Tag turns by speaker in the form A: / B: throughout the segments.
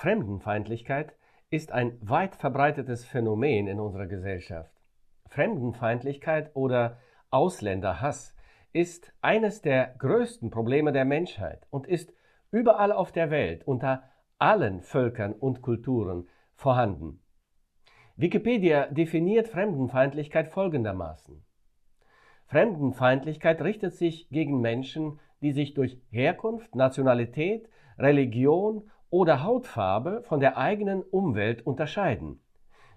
A: Fremdenfeindlichkeit ist ein weit verbreitetes Phänomen in unserer Gesellschaft. Fremdenfeindlichkeit oder Ausländerhass ist eines der größten Probleme der Menschheit und ist überall auf der Welt unter allen Völkern und Kulturen vorhanden. Wikipedia definiert Fremdenfeindlichkeit folgendermaßen. Fremdenfeindlichkeit richtet sich gegen Menschen, die sich durch Herkunft, Nationalität, Religion oder Hautfarbe von der eigenen Umwelt unterscheiden.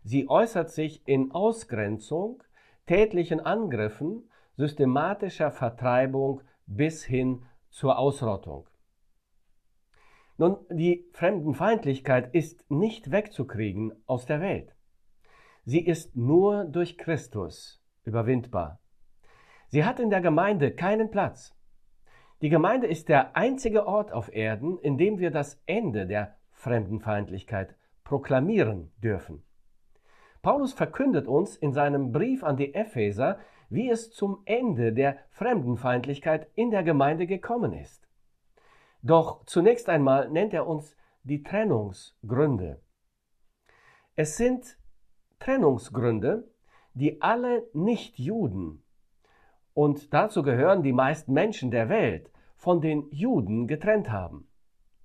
A: Sie äußert sich in Ausgrenzung, tätlichen Angriffen, systematischer Vertreibung bis hin zur Ausrottung. Nun, die Fremdenfeindlichkeit ist nicht wegzukriegen aus der Welt. Sie ist nur durch Christus überwindbar. Sie hat in der Gemeinde keinen Platz. Die Gemeinde ist der einzige Ort auf Erden, in dem wir das Ende der Fremdenfeindlichkeit proklamieren dürfen. Paulus verkündet uns in seinem Brief an die Epheser, wie es zum Ende der Fremdenfeindlichkeit in der Gemeinde gekommen ist. Doch zunächst einmal nennt er uns die Trennungsgründe. Es sind Trennungsgründe, die alle Nichtjuden, und dazu gehören die meisten Menschen der Welt, von den Juden getrennt haben.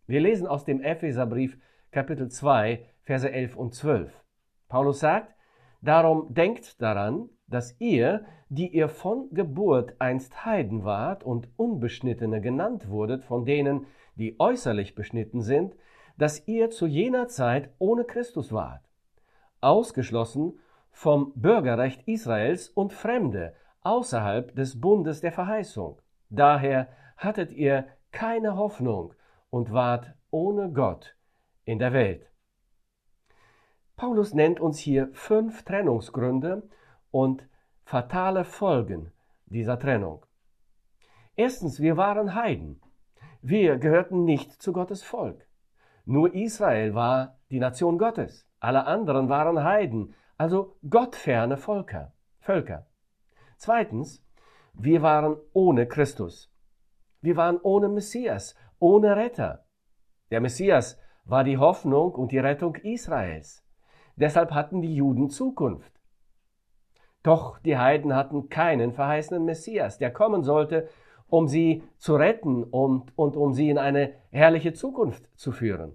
A: Wir lesen aus dem Epheserbrief Kapitel 2, Verse 11 und 12. Paulus sagt, Darum denkt daran, dass ihr, die ihr von Geburt einst Heiden wart und Unbeschnittene genannt wurdet von denen, die äußerlich beschnitten sind, dass ihr zu jener Zeit ohne Christus wart, ausgeschlossen vom Bürgerrecht Israels und Fremde außerhalb des Bundes der Verheißung. Daher hattet ihr keine Hoffnung und wart ohne Gott in der Welt. Paulus nennt uns hier fünf Trennungsgründe und fatale Folgen dieser Trennung. Erstens, wir waren Heiden. Wir gehörten nicht zu Gottes Volk. Nur Israel war die Nation Gottes. Alle anderen waren Heiden, also gottferne Völker. Völker. Zweitens, wir waren ohne Christus. Wir waren ohne Messias, ohne Retter. Der Messias war die Hoffnung und die Rettung Israels. Deshalb hatten die Juden Zukunft. Doch die Heiden hatten keinen verheißenen Messias, der kommen sollte, um sie zu retten und, und um sie in eine herrliche Zukunft zu führen.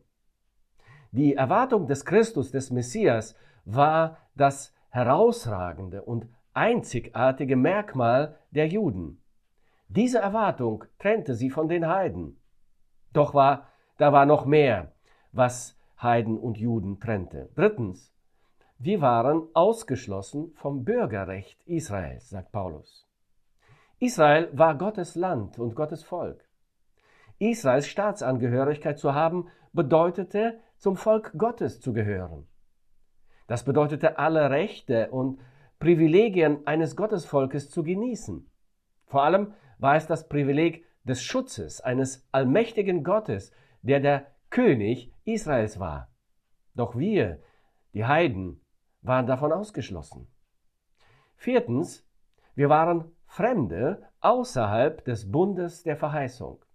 A: Die Erwartung des Christus, des Messias, war das herausragende und einzigartige Merkmal der Juden. Diese Erwartung trennte sie von den Heiden. Doch war, da war noch mehr, was Heiden und Juden trennte. Drittens, wir waren ausgeschlossen vom Bürgerrecht Israels, sagt Paulus. Israel war Gottes Land und Gottes Volk. Israels Staatsangehörigkeit zu haben, bedeutete, zum Volk Gottes zu gehören. Das bedeutete, alle Rechte und Privilegien eines Gottesvolkes zu genießen. Vor allem war es das Privileg des Schutzes eines allmächtigen Gottes, der der König Israels war. Doch wir, die Heiden, waren davon ausgeschlossen. Viertens, wir waren Fremde außerhalb des Bundes der Verheißung.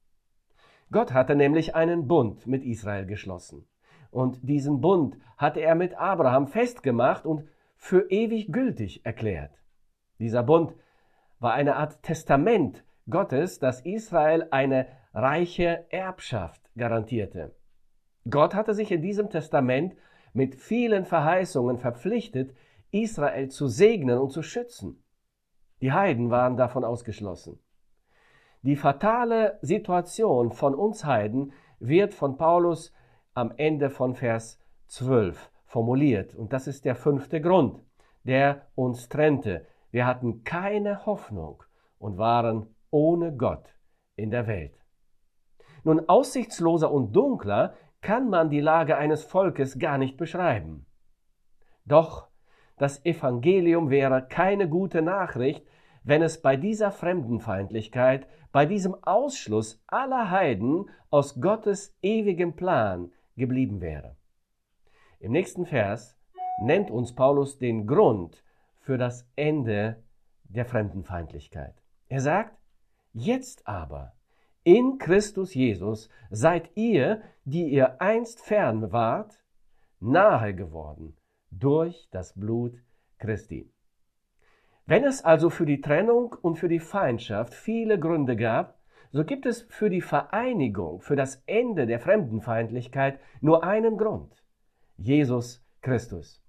A: Gott hatte nämlich einen Bund mit Israel geschlossen. Und diesen Bund hatte er mit Abraham festgemacht und für ewig gültig erklärt. Dieser Bund war eine Art Testament Gottes, das Israel eine reiche Erbschaft garantierte. Gott hatte sich in diesem Testament mit vielen Verheißungen verpflichtet, Israel zu segnen und zu schützen. Die Heiden waren davon ausgeschlossen. Die fatale Situation von uns Heiden wird von Paulus am Ende von Vers 12 formuliert. Und das ist der fünfte Grund, der uns trennte. Wir hatten keine Hoffnung und waren ohne Gott in der Welt. Nun, aussichtsloser und dunkler kann man die Lage eines Volkes gar nicht beschreiben. Doch das Evangelium wäre keine gute Nachricht, wenn es bei dieser Fremdenfeindlichkeit, bei diesem Ausschluss aller Heiden aus Gottes ewigem Plan geblieben wäre. Im nächsten Vers nennt uns Paulus den Grund für das Ende der Fremdenfeindlichkeit. Er sagt, jetzt aber In Christus Jesus seid ihr, die ihr einst fern wart, nahe geworden durch das Blut Christi. Wenn es also für die Trennung und für die Feindschaft viele Gründe gab, so gibt es für die Vereinigung, für das Ende der Fremdenfeindlichkeit nur einen Grund. Jesus Christus.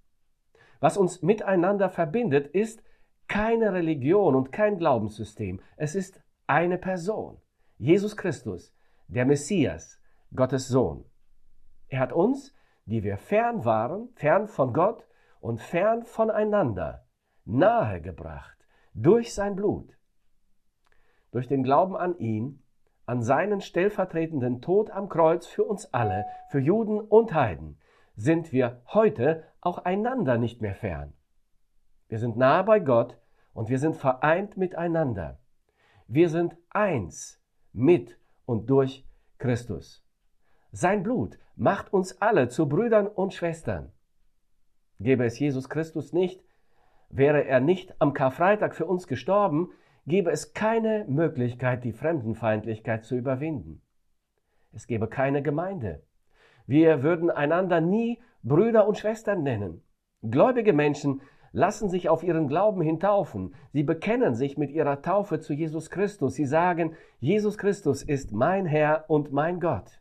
A: Was uns miteinander verbindet, ist keine Religion und kein Glaubenssystem. Es ist eine Person. Jesus Christus, der Messias, Gottes Sohn. Er hat uns, die wir fern waren, fern von Gott und fern voneinander, nahegebracht durch sein Blut. Durch den Glauben an ihn, an seinen stellvertretenden Tod am Kreuz für uns alle, für Juden und Heiden, sind wir heute auch einander nicht mehr fern. Wir sind nahe bei Gott und wir sind vereint miteinander. Wir sind eins mit und durch Christus. Sein Blut macht uns alle zu Brüdern und Schwestern. Gäbe es Jesus Christus nicht, wäre er nicht am Karfreitag für uns gestorben, gäbe es keine Möglichkeit, die Fremdenfeindlichkeit zu überwinden. Es gäbe keine Gemeinde. Wir würden einander nie Brüder und Schwestern nennen. Gläubige Menschen lassen sich auf ihren Glauben hin taufen. Sie bekennen sich mit ihrer Taufe zu Jesus Christus. Sie sagen, Jesus Christus ist mein Herr und mein Gott.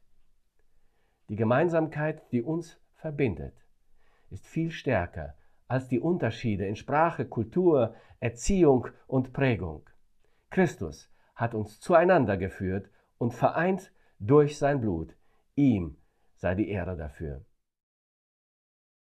A: Die Gemeinsamkeit, die uns verbindet, ist viel stärker als die Unterschiede in Sprache, Kultur, Erziehung und Prägung. Christus hat uns zueinander geführt und vereint durch sein Blut. Ihm sei die Ehre dafür.